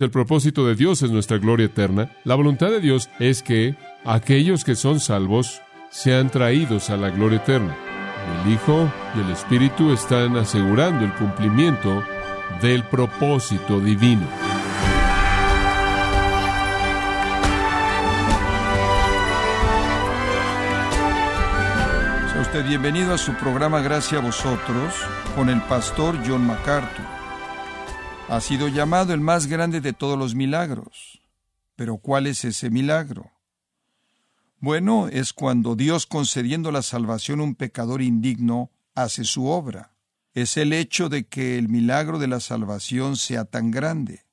El propósito de Dios es nuestra gloria eterna. La voluntad de Dios es que aquellos que son salvos sean traídos a la gloria eterna. El Hijo y el Espíritu están asegurando el cumplimiento del propósito divino. Sea usted bienvenido a su programa Gracias a vosotros con el pastor John MacArthur. Ha sido llamado el más grande de todos los milagros. Pero ¿cuál es ese milagro? Bueno, es cuando Dios concediendo la salvación a un pecador indigno hace su obra. Es el hecho de que el milagro de la salvación sea tan grande.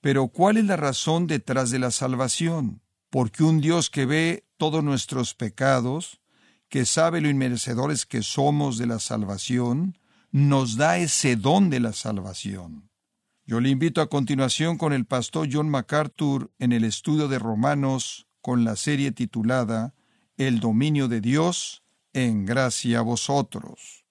Pero ¿cuál es la razón detrás de la salvación? Porque un Dios que ve todos nuestros pecados, que sabe lo inmerecedores que somos de la salvación, nos da ese don de la salvación. Yo le invito a continuación con el pastor John MacArthur en el estudio de Romanos con la serie titulada El dominio de Dios en gracia a vosotros.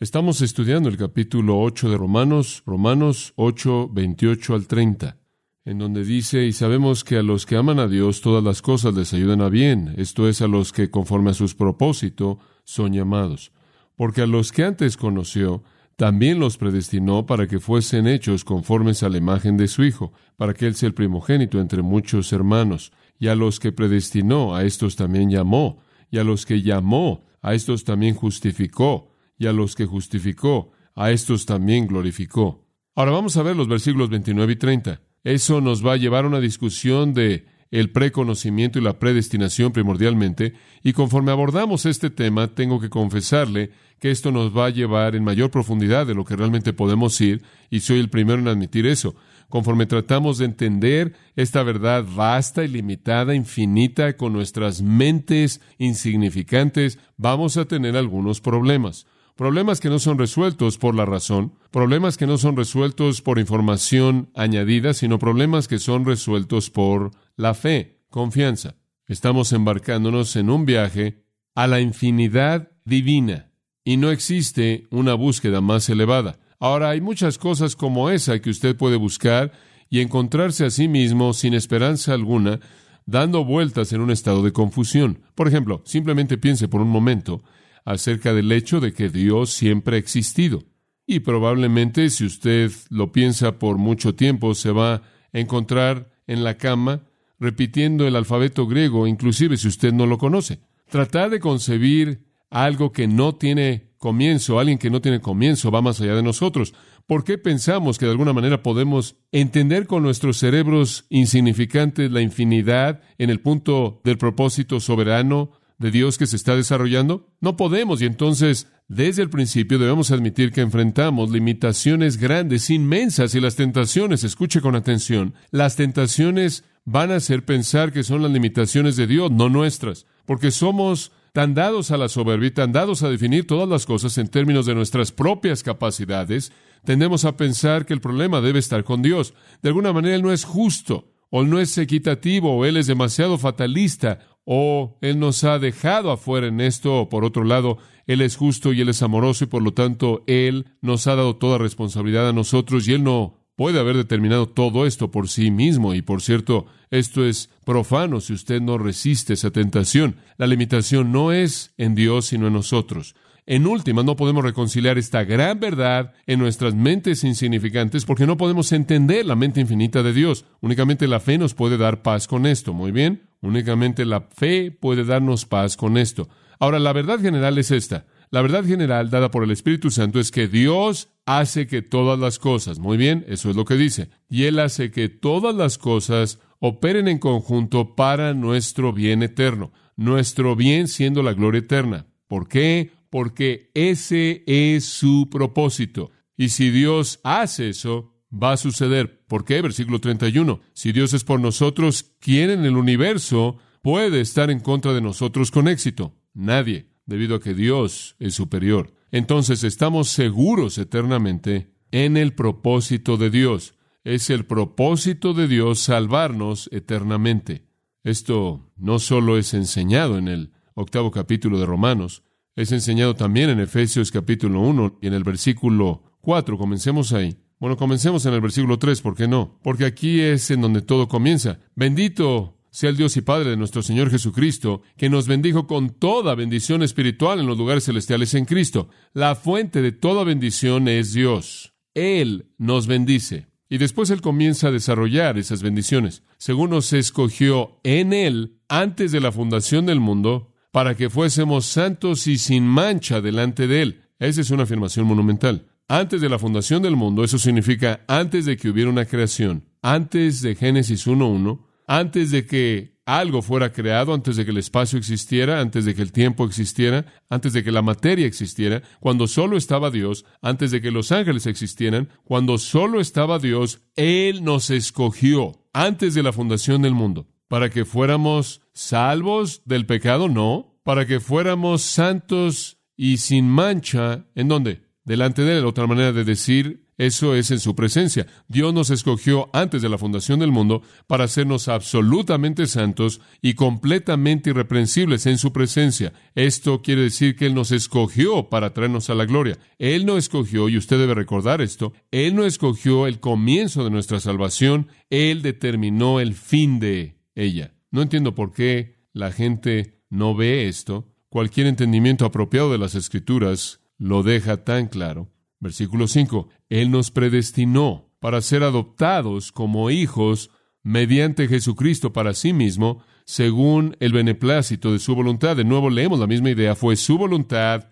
Estamos estudiando el capítulo 8 de Romanos, Romanos 8, 28 al 30, en donde dice, y sabemos que a los que aman a Dios todas las cosas les ayudan a bien, esto es a los que conforme a sus propósitos son llamados, porque a los que antes conoció, también los predestinó para que fuesen hechos conformes a la imagen de su Hijo, para que Él sea el primogénito entre muchos hermanos. Y a los que predestinó, a estos también llamó, y a los que llamó, a estos también justificó, y a los que justificó, a estos también glorificó. Ahora vamos a ver los versículos 29 y 30. Eso nos va a llevar a una discusión de el preconocimiento y la predestinación primordialmente, y conforme abordamos este tema, tengo que confesarle que esto nos va a llevar en mayor profundidad de lo que realmente podemos ir, y soy el primero en admitir eso. Conforme tratamos de entender esta verdad vasta, ilimitada, infinita, con nuestras mentes insignificantes, vamos a tener algunos problemas. Problemas que no son resueltos por la razón, problemas que no son resueltos por información añadida, sino problemas que son resueltos por la fe, confianza. Estamos embarcándonos en un viaje a la infinidad divina y no existe una búsqueda más elevada. Ahora hay muchas cosas como esa que usted puede buscar y encontrarse a sí mismo sin esperanza alguna, dando vueltas en un estado de confusión. Por ejemplo, simplemente piense por un momento acerca del hecho de que Dios siempre ha existido. Y probablemente si usted lo piensa por mucho tiempo, se va a encontrar en la cama repitiendo el alfabeto griego, inclusive si usted no lo conoce. Tratar de concebir algo que no tiene comienzo, alguien que no tiene comienzo, va más allá de nosotros. ¿Por qué pensamos que de alguna manera podemos entender con nuestros cerebros insignificantes la infinidad en el punto del propósito soberano de Dios que se está desarrollando? No podemos y entonces desde el principio debemos admitir que enfrentamos limitaciones grandes, inmensas y las tentaciones, escuche con atención, las tentaciones van a hacer pensar que son las limitaciones de Dios, no nuestras, porque somos tan dados a la soberbia, tan dados a definir todas las cosas en términos de nuestras propias capacidades, tendemos a pensar que el problema debe estar con Dios. De alguna manera Él no es justo, o no es equitativo, o Él es demasiado fatalista, o Él nos ha dejado afuera en esto, o por otro lado, Él es justo y Él es amoroso, y por lo tanto Él nos ha dado toda responsabilidad a nosotros, y Él no puede haber determinado todo esto por sí mismo. Y por cierto, esto es profano si usted no resiste esa tentación. La limitación no es en Dios, sino en nosotros. En última, no podemos reconciliar esta gran verdad en nuestras mentes insignificantes porque no podemos entender la mente infinita de Dios. Únicamente la fe nos puede dar paz con esto. Muy bien. Únicamente la fe puede darnos paz con esto. Ahora, la verdad general es esta. La verdad general dada por el Espíritu Santo es que Dios hace que todas las cosas, muy bien, eso es lo que dice, y Él hace que todas las cosas operen en conjunto para nuestro bien eterno, nuestro bien siendo la gloria eterna. ¿Por qué? Porque ese es su propósito. Y si Dios hace eso, va a suceder. ¿Por qué? Versículo 31. Si Dios es por nosotros, ¿quién en el universo puede estar en contra de nosotros con éxito? Nadie debido a que Dios es superior. Entonces estamos seguros eternamente en el propósito de Dios. Es el propósito de Dios salvarnos eternamente. Esto no solo es enseñado en el octavo capítulo de Romanos, es enseñado también en Efesios capítulo 1 y en el versículo 4. Comencemos ahí. Bueno, comencemos en el versículo 3, ¿por qué no? Porque aquí es en donde todo comienza. Bendito sea el Dios y Padre de nuestro Señor Jesucristo, que nos bendijo con toda bendición espiritual en los lugares celestiales en Cristo. La fuente de toda bendición es Dios. Él nos bendice. Y después Él comienza a desarrollar esas bendiciones. Según nos escogió en Él antes de la fundación del mundo, para que fuésemos santos y sin mancha delante de Él. Esa es una afirmación monumental antes de la fundación del mundo, eso significa antes de que hubiera una creación, antes de Génesis 1.1, antes de que algo fuera creado, antes de que el espacio existiera, antes de que el tiempo existiera, antes de que la materia existiera, cuando solo estaba Dios, antes de que los ángeles existieran, cuando solo estaba Dios, Él nos escogió antes de la fundación del mundo, para que fuéramos salvos del pecado, no, para que fuéramos santos y sin mancha, ¿en dónde? Delante de Él. Otra manera de decir eso es en su presencia. Dios nos escogió antes de la fundación del mundo para hacernos absolutamente santos y completamente irreprensibles en su presencia. Esto quiere decir que Él nos escogió para traernos a la gloria. Él no escogió, y usted debe recordar esto, Él no escogió el comienzo de nuestra salvación, Él determinó el fin de ella. No entiendo por qué la gente no ve esto. Cualquier entendimiento apropiado de las Escrituras lo deja tan claro. Versículo 5. Él nos predestinó para ser adoptados como hijos mediante Jesucristo para sí mismo, según el beneplácito de su voluntad. De nuevo leemos la misma idea. Fue su voluntad,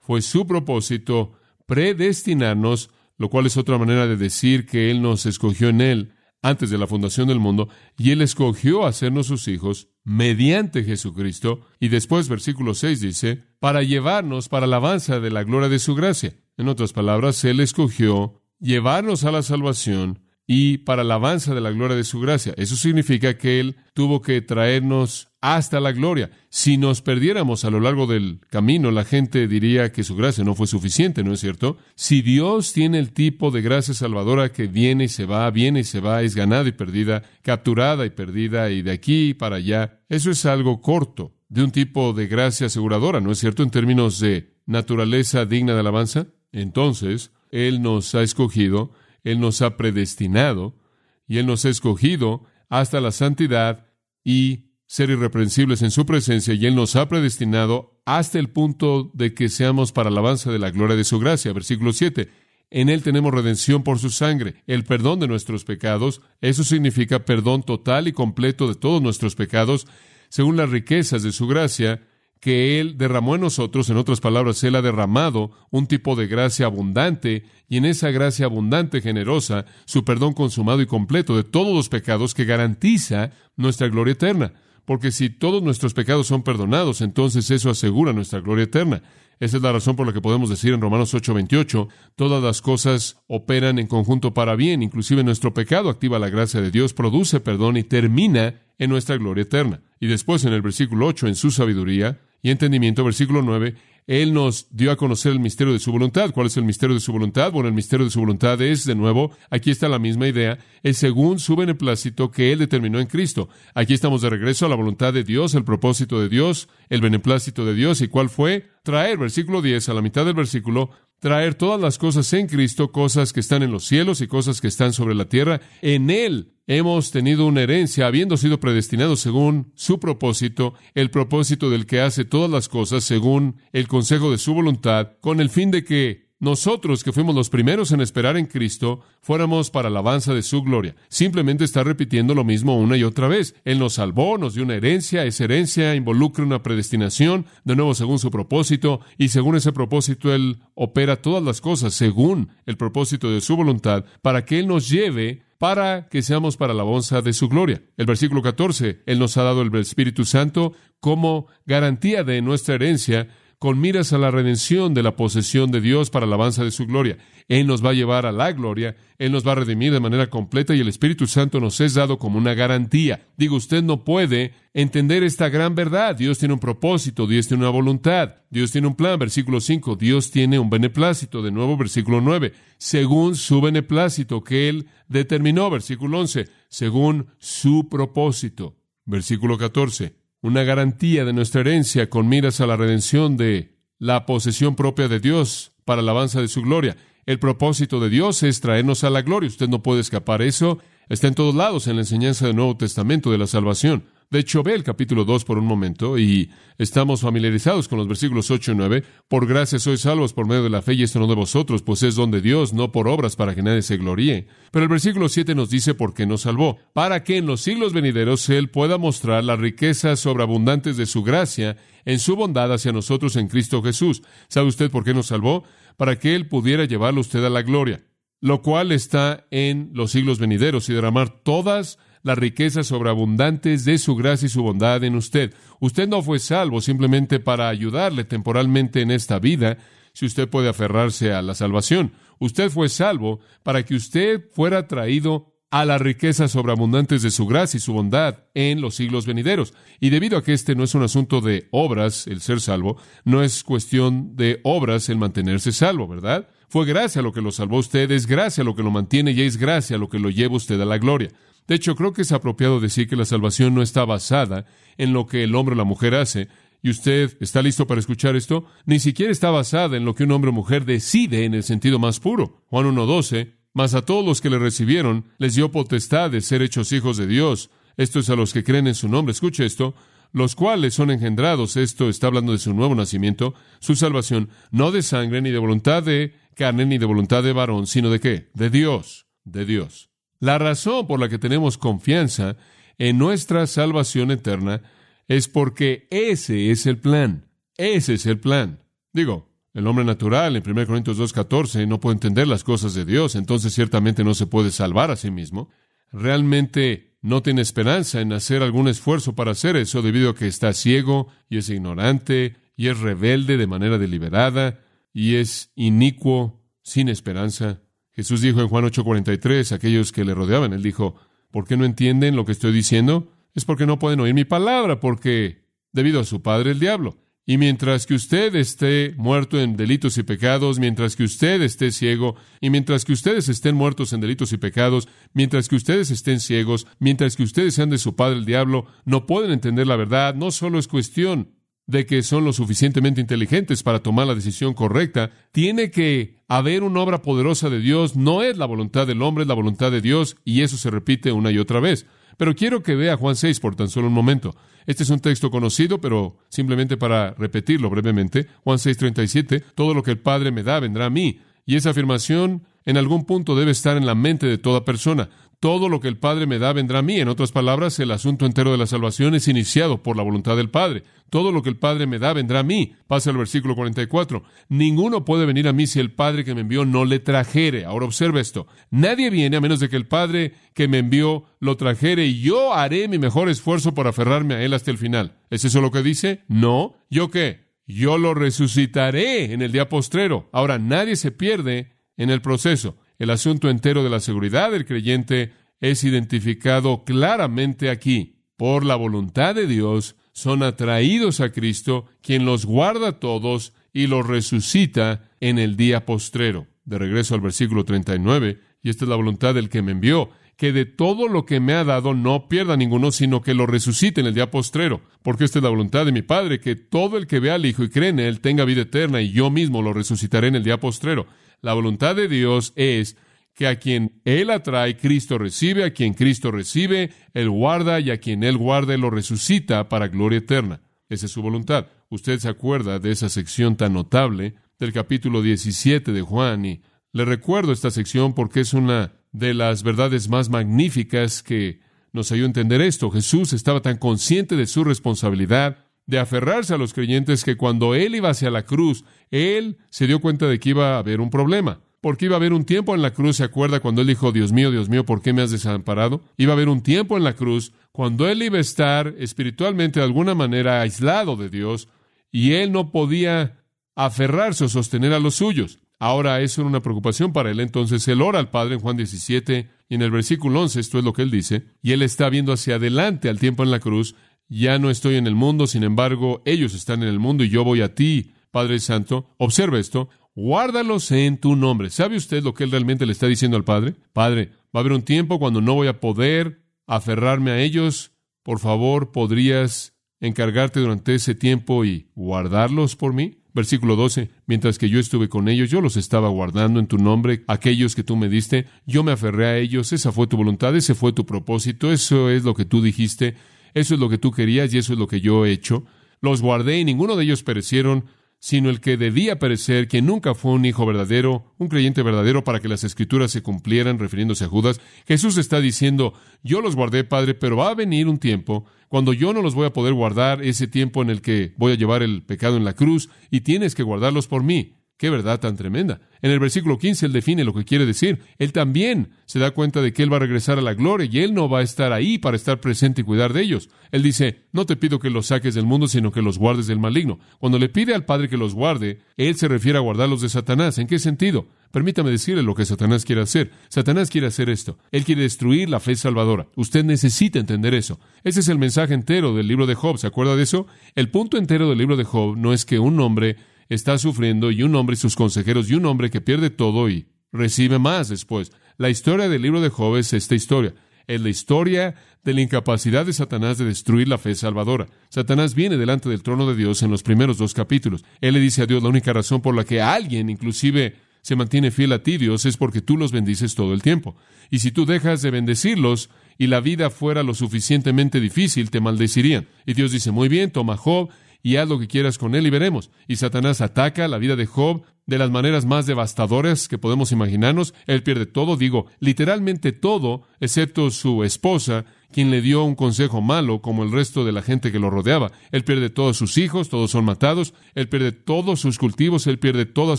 fue su propósito predestinarnos, lo cual es otra manera de decir que Él nos escogió en Él antes de la fundación del mundo, y Él escogió hacernos sus hijos mediante Jesucristo, y después versículo 6 dice, para llevarnos para la alabanza de la gloria de su gracia. En otras palabras, Él escogió llevarnos a la salvación y para la alabanza de la gloria de su gracia. Eso significa que Él tuvo que traernos hasta la gloria. Si nos perdiéramos a lo largo del camino, la gente diría que su gracia no fue suficiente, ¿no es cierto? Si Dios tiene el tipo de gracia salvadora que viene y se va, viene y se va, es ganada y perdida, capturada y perdida y de aquí para allá, eso es algo corto de un tipo de gracia aseguradora, ¿no es cierto? En términos de naturaleza digna de alabanza. Entonces, Él nos ha escogido, Él nos ha predestinado y Él nos ha escogido hasta la santidad y ser irreprensibles en su presencia y Él nos ha predestinado hasta el punto de que seamos para alabanza de la gloria de su gracia. Versículo 7. En Él tenemos redención por su sangre, el perdón de nuestros pecados. Eso significa perdón total y completo de todos nuestros pecados, según las riquezas de su gracia, que Él derramó en nosotros. En otras palabras, Él ha derramado un tipo de gracia abundante, y en esa gracia abundante, generosa, su perdón consumado y completo de todos los pecados que garantiza nuestra gloria eterna porque si todos nuestros pecados son perdonados, entonces eso asegura nuestra gloria eterna. Esa es la razón por la que podemos decir en Romanos 8:28, todas las cosas operan en conjunto para bien, inclusive nuestro pecado activa la gracia de Dios, produce perdón y termina en nuestra gloria eterna. Y después en el versículo 8, en su sabiduría y entendimiento, versículo 9, él nos dio a conocer el misterio de su voluntad. ¿Cuál es el misterio de su voluntad? Bueno, el misterio de su voluntad es, de nuevo, aquí está la misma idea, es según su beneplácito que Él determinó en Cristo. Aquí estamos de regreso a la voluntad de Dios, el propósito de Dios, el beneplácito de Dios. ¿Y cuál fue? Traer, versículo 10, a la mitad del versículo, traer todas las cosas en Cristo, cosas que están en los cielos y cosas que están sobre la tierra. En Él hemos tenido una herencia, habiendo sido predestinados según su propósito, el propósito del que hace todas las cosas según el consejo de su voluntad, con el fin de que nosotros, que fuimos los primeros en esperar en Cristo, fuéramos para alabanza de su gloria. Simplemente está repitiendo lo mismo una y otra vez. Él nos salvó, nos dio una herencia, esa herencia involucra una predestinación, de nuevo según su propósito, y según ese propósito Él opera todas las cosas según el propósito de su voluntad, para que Él nos lleve para que seamos para la alabanza de su gloria. El versículo 14, Él nos ha dado el Espíritu Santo como garantía de nuestra herencia con miras a la redención de la posesión de Dios para la alabanza de su gloria. Él nos va a llevar a la gloria, Él nos va a redimir de manera completa y el Espíritu Santo nos es dado como una garantía. Digo, usted no puede entender esta gran verdad. Dios tiene un propósito, Dios tiene una voluntad, Dios tiene un plan. Versículo 5, Dios tiene un beneplácito. De nuevo, versículo 9, según su beneplácito que Él determinó. Versículo 11, según su propósito. Versículo 14, una garantía de nuestra herencia con miras a la redención de la posesión propia de Dios para la alabanza de su gloria. El propósito de Dios es traernos a la gloria. Usted no puede escapar eso. Está en todos lados en la enseñanza del Nuevo Testamento de la salvación. De hecho, ve el capítulo 2 por un momento y estamos familiarizados con los versículos 8 y 9. Por gracia sois salvos por medio de la fe y esto no de vosotros, pues es don de Dios, no por obras para que nadie se gloríe. Pero el versículo 7 nos dice por qué nos salvó. Para que en los siglos venideros Él pueda mostrar las riquezas sobreabundantes de su gracia en su bondad hacia nosotros en Cristo Jesús. ¿Sabe usted por qué nos salvó? Para que Él pudiera llevarlo usted a la gloria, lo cual está en los siglos venideros y derramar todas las riquezas sobreabundantes de su gracia y su bondad en usted. Usted no fue salvo simplemente para ayudarle temporalmente en esta vida, si usted puede aferrarse a la salvación. Usted fue salvo para que usted fuera traído a las riquezas sobreabundantes de su gracia y su bondad en los siglos venideros. Y debido a que este no es un asunto de obras, el ser salvo, no es cuestión de obras el mantenerse salvo, ¿verdad? Fue gracia lo que lo salvó usted, es gracia lo que lo mantiene y es gracia lo que lo lleva usted a la gloria. De hecho, creo que es apropiado decir que la salvación no está basada en lo que el hombre o la mujer hace. ¿Y usted está listo para escuchar esto? Ni siquiera está basada en lo que un hombre o mujer decide en el sentido más puro. Juan 1.12, mas a todos los que le recibieron les dio potestad de ser hechos hijos de Dios. Esto es a los que creen en su nombre. Escuche esto. Los cuales son engendrados, esto está hablando de su nuevo nacimiento, su salvación, no de sangre, ni de voluntad de carne, ni de voluntad de varón, sino de qué? De Dios, de Dios. La razón por la que tenemos confianza en nuestra salvación eterna es porque ese es el plan. Ese es el plan. Digo, el hombre natural en 1 Corintios 2.14 no puede entender las cosas de Dios, entonces ciertamente no se puede salvar a sí mismo. Realmente no tiene esperanza en hacer algún esfuerzo para hacer eso debido a que está ciego y es ignorante y es rebelde de manera deliberada y es inicuo, sin esperanza. Jesús dijo en Juan 8:43 a aquellos que le rodeaban, él dijo, ¿por qué no entienden lo que estoy diciendo? Es porque no pueden oír mi palabra, porque debido a su padre el diablo. Y mientras que usted esté muerto en delitos y pecados, mientras que usted esté ciego, y mientras que ustedes estén muertos en delitos y pecados, mientras que ustedes estén ciegos, mientras que ustedes sean de su padre el diablo, no pueden entender la verdad, no solo es cuestión de que son lo suficientemente inteligentes para tomar la decisión correcta, tiene que haber una obra poderosa de Dios, no es la voluntad del hombre, es la voluntad de Dios, y eso se repite una y otra vez. Pero quiero que vea Juan 6 por tan solo un momento. Este es un texto conocido, pero simplemente para repetirlo brevemente. Juan 6:37, todo lo que el Padre me da vendrá a mí. Y esa afirmación en algún punto debe estar en la mente de toda persona. Todo lo que el Padre me da vendrá a mí. En otras palabras, el asunto entero de la salvación es iniciado por la voluntad del Padre. Todo lo que el Padre me da vendrá a mí. Pasa el versículo 44. Ninguno puede venir a mí si el Padre que me envió no le trajere. Ahora observe esto. Nadie viene a menos de que el Padre que me envió lo trajere y yo haré mi mejor esfuerzo por aferrarme a él hasta el final. ¿Es eso lo que dice? No. ¿Yo qué? Yo lo resucitaré en el día postrero. Ahora, nadie se pierde en el proceso. El asunto entero de la seguridad del creyente es identificado claramente aquí. Por la voluntad de Dios, son atraídos a Cristo, quien los guarda todos y los resucita en el día postrero. De regreso al versículo 39, y esta es la voluntad del que me envió, que de todo lo que me ha dado no pierda ninguno, sino que lo resucite en el día postrero. Porque esta es la voluntad de mi Padre, que todo el que vea al Hijo y cree en Él tenga vida eterna, y yo mismo lo resucitaré en el día postrero. La voluntad de Dios es que a quien Él atrae, Cristo recibe, a quien Cristo recibe, Él guarda, y a quien Él guarda, lo resucita para gloria eterna. Esa es su voluntad. Usted se acuerda de esa sección tan notable del capítulo 17 de Juan, y le recuerdo esta sección porque es una de las verdades más magníficas que nos ayudó a entender esto. Jesús estaba tan consciente de su responsabilidad de aferrarse a los creyentes que cuando Él iba hacia la cruz, Él se dio cuenta de que iba a haber un problema. Porque iba a haber un tiempo en la cruz, ¿se acuerda cuando Él dijo, Dios mío, Dios mío, ¿por qué me has desamparado? Iba a haber un tiempo en la cruz cuando Él iba a estar espiritualmente de alguna manera aislado de Dios y Él no podía aferrarse o sostener a los suyos. Ahora eso era una preocupación para Él, entonces Él ora al Padre en Juan 17 y en el versículo 11 esto es lo que Él dice, y Él está viendo hacia adelante al tiempo en la cruz ya no estoy en el mundo, sin embargo, ellos están en el mundo y yo voy a ti, Padre Santo. Observe esto, guárdalos en tu nombre. ¿Sabe usted lo que él realmente le está diciendo al Padre? Padre, va a haber un tiempo cuando no voy a poder aferrarme a ellos. Por favor, ¿podrías encargarte durante ese tiempo y guardarlos por mí? Versículo 12, mientras que yo estuve con ellos, yo los estaba guardando en tu nombre, aquellos que tú me diste, yo me aferré a ellos, esa fue tu voluntad, ese fue tu propósito, eso es lo que tú dijiste, eso es lo que tú querías y eso es lo que yo he hecho. Los guardé y ninguno de ellos perecieron, sino el que debía perecer, que nunca fue un hijo verdadero, un creyente verdadero para que las escrituras se cumplieran, refiriéndose a Judas. Jesús está diciendo, yo los guardé, Padre, pero va a venir un tiempo cuando yo no los voy a poder guardar, ese tiempo en el que voy a llevar el pecado en la cruz, y tienes que guardarlos por mí. Qué verdad tan tremenda. En el versículo 15 él define lo que quiere decir. Él también se da cuenta de que él va a regresar a la gloria y él no va a estar ahí para estar presente y cuidar de ellos. Él dice, no te pido que los saques del mundo, sino que los guardes del maligno. Cuando le pide al Padre que los guarde, él se refiere a guardarlos de Satanás. ¿En qué sentido? Permítame decirle lo que Satanás quiere hacer. Satanás quiere hacer esto. Él quiere destruir la fe salvadora. Usted necesita entender eso. Ese es el mensaje entero del libro de Job. ¿Se acuerda de eso? El punto entero del libro de Job no es que un hombre está sufriendo y un hombre y sus consejeros y un hombre que pierde todo y recibe más después. La historia del libro de Job es esta historia. Es la historia de la incapacidad de Satanás de destruir la fe salvadora. Satanás viene delante del trono de Dios en los primeros dos capítulos. Él le dice a Dios la única razón por la que alguien inclusive se mantiene fiel a ti, Dios, es porque tú los bendices todo el tiempo. Y si tú dejas de bendecirlos y la vida fuera lo suficientemente difícil, te maldecirían. Y Dios dice, muy bien, toma Job y haz lo que quieras con él y veremos. Y Satanás ataca la vida de Job de las maneras más devastadoras que podemos imaginarnos. Él pierde todo, digo, literalmente todo, excepto su esposa, quien le dio un consejo malo, como el resto de la gente que lo rodeaba. Él pierde todos sus hijos, todos son matados, él pierde todos sus cultivos, él pierde toda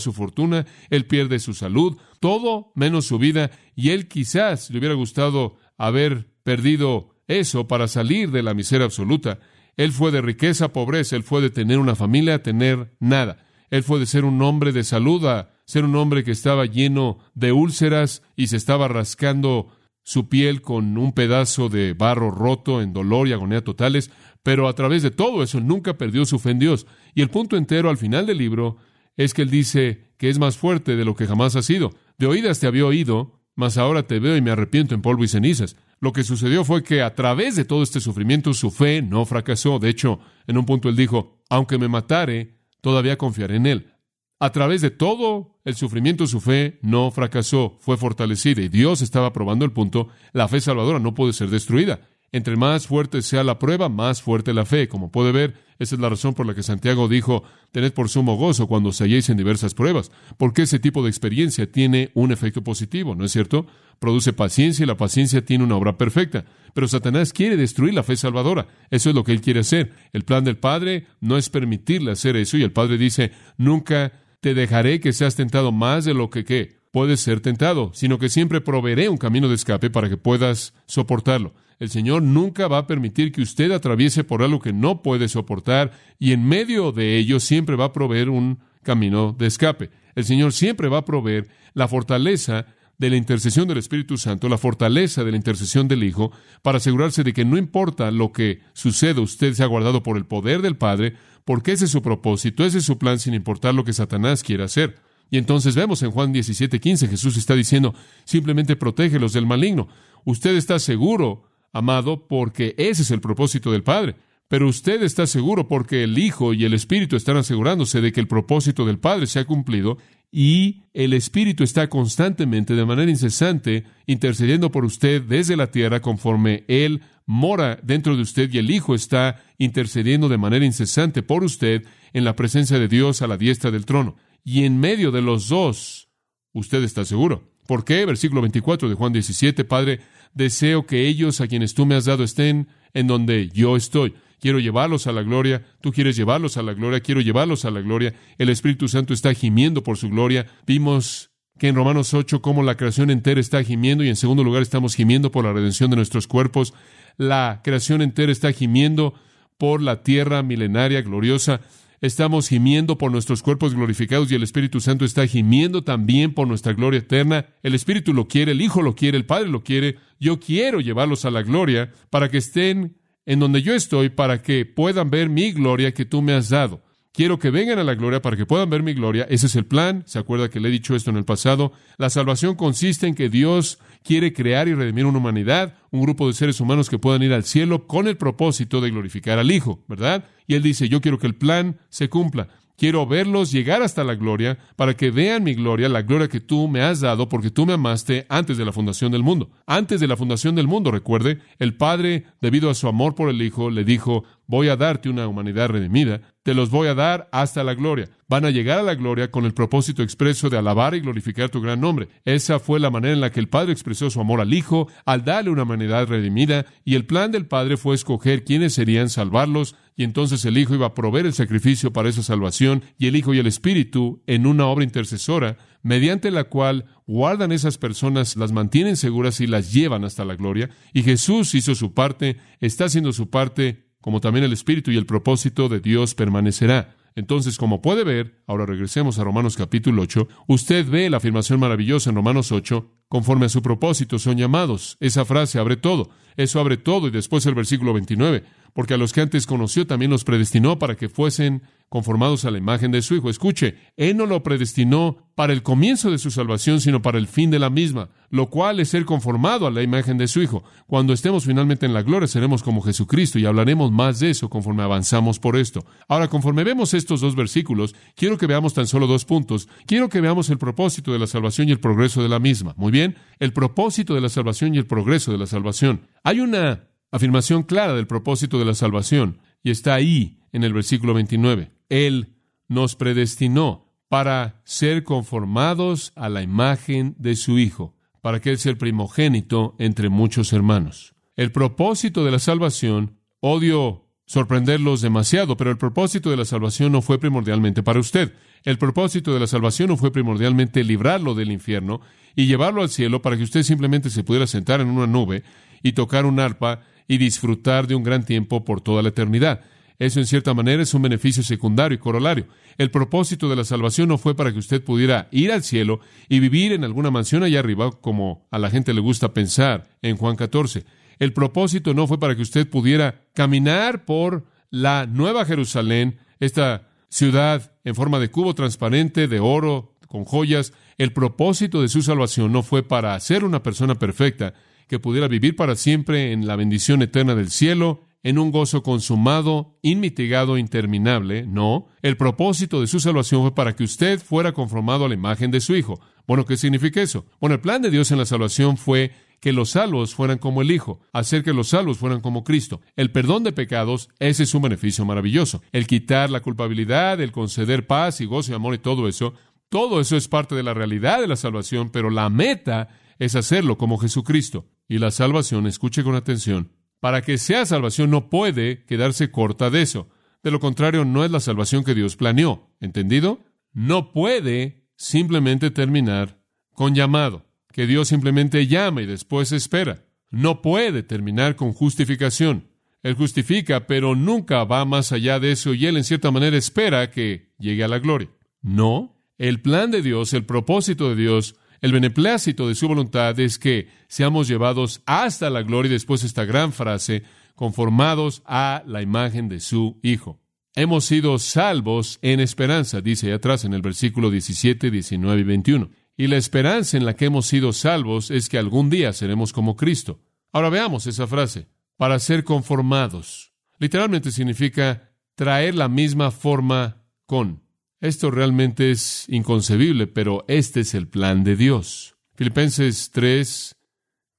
su fortuna, él pierde su salud, todo menos su vida, y él quizás le hubiera gustado haber perdido eso para salir de la miseria absoluta. Él fue de riqueza a pobreza, él fue de tener una familia a tener nada. Él fue de ser un hombre de salud a ser un hombre que estaba lleno de úlceras y se estaba rascando su piel con un pedazo de barro roto en dolor y agonía totales, pero a través de todo eso nunca perdió su fe en Dios. Y el punto entero al final del libro es que él dice que es más fuerte de lo que jamás ha sido. De oídas te había oído, mas ahora te veo y me arrepiento en polvo y cenizas. Lo que sucedió fue que a través de todo este sufrimiento su fe no fracasó. De hecho, en un punto él dijo, aunque me matare, todavía confiaré en él. A través de todo el sufrimiento su fe no fracasó, fue fortalecida y Dios estaba probando el punto, la fe salvadora no puede ser destruida. Entre más fuerte sea la prueba, más fuerte la fe. Como puede ver, esa es la razón por la que Santiago dijo, tened por sumo gozo cuando se halléis en diversas pruebas, porque ese tipo de experiencia tiene un efecto positivo, ¿no es cierto? Produce paciencia y la paciencia tiene una obra perfecta. Pero Satanás quiere destruir la fe salvadora. Eso es lo que él quiere hacer. El plan del Padre no es permitirle hacer eso y el Padre dice, nunca te dejaré que seas tentado más de lo que ¿qué? puedes ser tentado, sino que siempre proveeré un camino de escape para que puedas soportarlo. El Señor nunca va a permitir que usted atraviese por algo que no puede soportar y en medio de ello siempre va a proveer un camino de escape. El Señor siempre va a proveer la fortaleza de la intercesión del Espíritu Santo, la fortaleza de la intercesión del Hijo, para asegurarse de que no importa lo que suceda, usted se ha guardado por el poder del Padre, porque ese es su propósito, ese es su plan, sin importar lo que Satanás quiera hacer. Y entonces vemos en Juan 17, 15, Jesús está diciendo, simplemente protégelos del maligno. Usted está seguro amado, porque ese es el propósito del Padre. Pero usted está seguro porque el Hijo y el Espíritu están asegurándose de que el propósito del Padre se ha cumplido y el Espíritu está constantemente, de manera incesante, intercediendo por usted desde la tierra conforme Él mora dentro de usted y el Hijo está intercediendo de manera incesante por usted en la presencia de Dios a la diestra del trono. Y en medio de los dos, usted está seguro. ¿Por qué? Versículo 24 de Juan 17, Padre, deseo que ellos a quienes tú me has dado estén en donde yo estoy. Quiero llevarlos a la gloria, tú quieres llevarlos a la gloria, quiero llevarlos a la gloria. El Espíritu Santo está gimiendo por su gloria. Vimos que en Romanos 8 cómo la creación entera está gimiendo y en segundo lugar estamos gimiendo por la redención de nuestros cuerpos. La creación entera está gimiendo por la tierra milenaria gloriosa. Estamos gimiendo por nuestros cuerpos glorificados y el Espíritu Santo está gimiendo también por nuestra gloria eterna. El Espíritu lo quiere, el Hijo lo quiere, el Padre lo quiere. Yo quiero llevarlos a la gloria para que estén en donde yo estoy, para que puedan ver mi gloria que tú me has dado. Quiero que vengan a la gloria para que puedan ver mi gloria. Ese es el plan. ¿Se acuerda que le he dicho esto en el pasado? La salvación consiste en que Dios quiere crear y redimir una humanidad, un grupo de seres humanos que puedan ir al cielo con el propósito de glorificar al Hijo, ¿verdad? Y Él dice, yo quiero que el plan se cumpla. Quiero verlos llegar hasta la gloria para que vean mi gloria, la gloria que tú me has dado porque tú me amaste antes de la fundación del mundo. Antes de la fundación del mundo, recuerde, el Padre, debido a su amor por el Hijo, le dijo, voy a darte una humanidad redimida, te los voy a dar hasta la gloria. Van a llegar a la gloria con el propósito expreso de alabar y glorificar tu gran nombre. Esa fue la manera en la que el Padre expresó su amor al Hijo al darle una humanidad redimida, y el plan del Padre fue escoger quiénes serían salvarlos, y entonces el Hijo iba a proveer el sacrificio para esa salvación, y el Hijo y el Espíritu en una obra intercesora, mediante la cual guardan esas personas, las mantienen seguras y las llevan hasta la gloria. Y Jesús hizo su parte, está haciendo su parte como también el Espíritu y el propósito de Dios permanecerá. Entonces, como puede ver, ahora regresemos a Romanos capítulo 8, usted ve la afirmación maravillosa en Romanos 8, conforme a su propósito son llamados. Esa frase abre todo, eso abre todo y después el versículo 29, porque a los que antes conoció también los predestinó para que fuesen conformados a la imagen de su Hijo. Escuche, Él no lo predestinó para el comienzo de su salvación, sino para el fin de la misma, lo cual es ser conformado a la imagen de su Hijo. Cuando estemos finalmente en la gloria, seremos como Jesucristo y hablaremos más de eso conforme avanzamos por esto. Ahora, conforme vemos estos dos versículos, quiero que veamos tan solo dos puntos. Quiero que veamos el propósito de la salvación y el progreso de la misma. Muy bien, el propósito de la salvación y el progreso de la salvación. Hay una afirmación clara del propósito de la salvación y está ahí en el versículo 29. Él nos predestinó para ser conformados a la imagen de su Hijo, para que Él sea el primogénito entre muchos hermanos. El propósito de la salvación, odio sorprenderlos demasiado, pero el propósito de la salvación no fue primordialmente para usted. El propósito de la salvación no fue primordialmente librarlo del infierno y llevarlo al cielo para que usted simplemente se pudiera sentar en una nube y tocar un arpa y disfrutar de un gran tiempo por toda la eternidad. Eso en cierta manera es un beneficio secundario y corolario. El propósito de la salvación no fue para que usted pudiera ir al cielo y vivir en alguna mansión allá arriba, como a la gente le gusta pensar en Juan 14. El propósito no fue para que usted pudiera caminar por la Nueva Jerusalén, esta ciudad en forma de cubo transparente, de oro, con joyas. El propósito de su salvación no fue para ser una persona perfecta que pudiera vivir para siempre en la bendición eterna del cielo en un gozo consumado, inmitigado, interminable. No, el propósito de su salvación fue para que usted fuera conformado a la imagen de su Hijo. Bueno, ¿qué significa eso? Bueno, el plan de Dios en la salvación fue que los salvos fueran como el Hijo, hacer que los salvos fueran como Cristo. El perdón de pecados, ese es un beneficio maravilloso. El quitar la culpabilidad, el conceder paz y gozo y amor y todo eso, todo eso es parte de la realidad de la salvación, pero la meta es hacerlo como Jesucristo. Y la salvación, escuche con atención, para que sea salvación no puede quedarse corta de eso. De lo contrario, no es la salvación que Dios planeó. ¿Entendido? No puede simplemente terminar con llamado, que Dios simplemente llama y después espera. No puede terminar con justificación. Él justifica, pero nunca va más allá de eso y Él en cierta manera espera que llegue a la gloria. No, el plan de Dios, el propósito de Dios el beneplácito de su voluntad es que seamos llevados hasta la gloria y después esta gran frase, conformados a la imagen de su Hijo. Hemos sido salvos en esperanza, dice ahí atrás en el versículo 17, 19 y 21. Y la esperanza en la que hemos sido salvos es que algún día seremos como Cristo. Ahora veamos esa frase, para ser conformados. Literalmente significa traer la misma forma con. Esto realmente es inconcebible, pero este es el plan de Dios. Filipenses 3,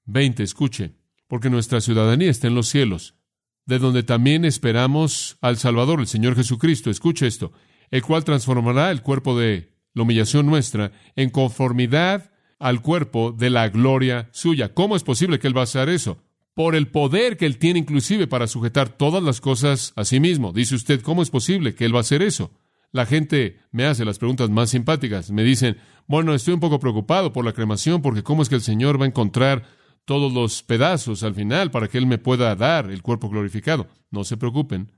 20, escuche, porque nuestra ciudadanía está en los cielos, de donde también esperamos al Salvador, el Señor Jesucristo. Escuche esto, el cual transformará el cuerpo de la humillación nuestra en conformidad al cuerpo de la gloria suya. ¿Cómo es posible que Él va a hacer eso? Por el poder que Él tiene inclusive para sujetar todas las cosas a sí mismo. Dice usted, ¿cómo es posible que Él va a hacer eso? La gente me hace las preguntas más simpáticas. Me dicen, bueno, estoy un poco preocupado por la cremación porque cómo es que el Señor va a encontrar todos los pedazos al final para que Él me pueda dar el cuerpo glorificado. No se preocupen,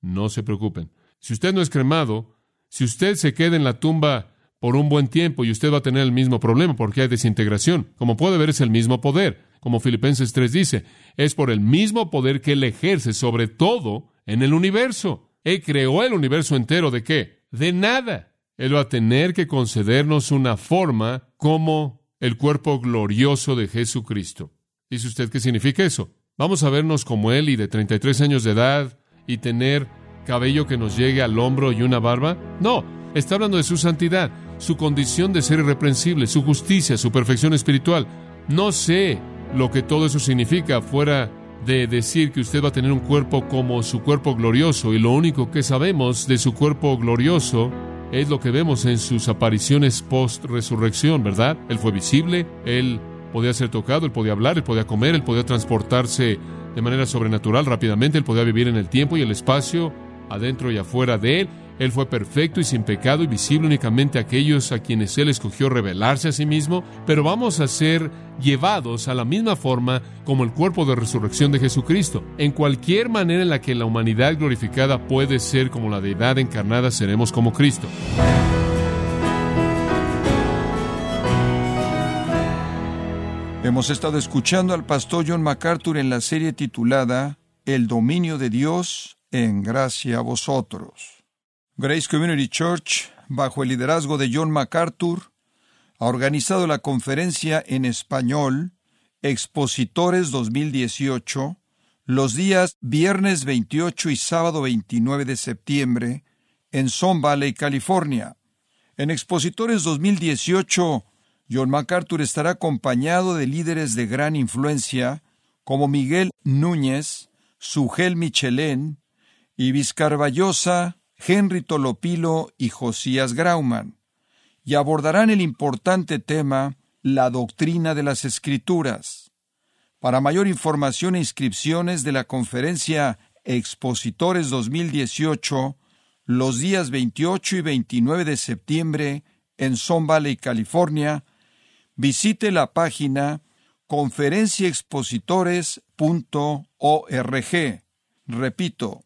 no se preocupen. Si usted no es cremado, si usted se queda en la tumba por un buen tiempo y usted va a tener el mismo problema porque hay desintegración. Como puede ver, es el mismo poder. Como Filipenses 3 dice, es por el mismo poder que Él ejerce sobre todo en el universo. Él creó el universo entero de qué? De nada. Él va a tener que concedernos una forma como el cuerpo glorioso de Jesucristo. ¿Dice usted qué significa eso? Vamos a vernos como Él y de 33 años de edad y tener cabello que nos llegue al hombro y una barba. No, está hablando de su santidad, su condición de ser irreprensible, su justicia, su perfección espiritual. No sé lo que todo eso significa fuera de decir que usted va a tener un cuerpo como su cuerpo glorioso y lo único que sabemos de su cuerpo glorioso es lo que vemos en sus apariciones post-resurrección, ¿verdad? Él fue visible, él podía ser tocado, él podía hablar, él podía comer, él podía transportarse de manera sobrenatural rápidamente, él podía vivir en el tiempo y el espacio, adentro y afuera de él. Él fue perfecto y sin pecado y visible únicamente a aquellos a quienes Él escogió revelarse a sí mismo, pero vamos a ser llevados a la misma forma como el cuerpo de resurrección de Jesucristo. En cualquier manera en la que la humanidad glorificada puede ser como la deidad encarnada, seremos como Cristo. Hemos estado escuchando al pastor John MacArthur en la serie titulada El dominio de Dios en gracia a vosotros. Grace Community Church, bajo el liderazgo de John MacArthur, ha organizado la conferencia en español Expositores 2018 los días viernes 28 y sábado 29 de septiembre en Son Valley, California. En Expositores 2018, John MacArthur estará acompañado de líderes de gran influencia como Miguel Núñez, Sugel Michelén, Ibis Carballosa, Henry Tolopilo y Josías Grauman, y abordarán el importante tema la doctrina de las Escrituras. Para mayor información e inscripciones de la conferencia Expositores 2018, los días 28 y 29 de septiembre en Son Valley, California, visite la página conferenciaexpositores.org. Repito,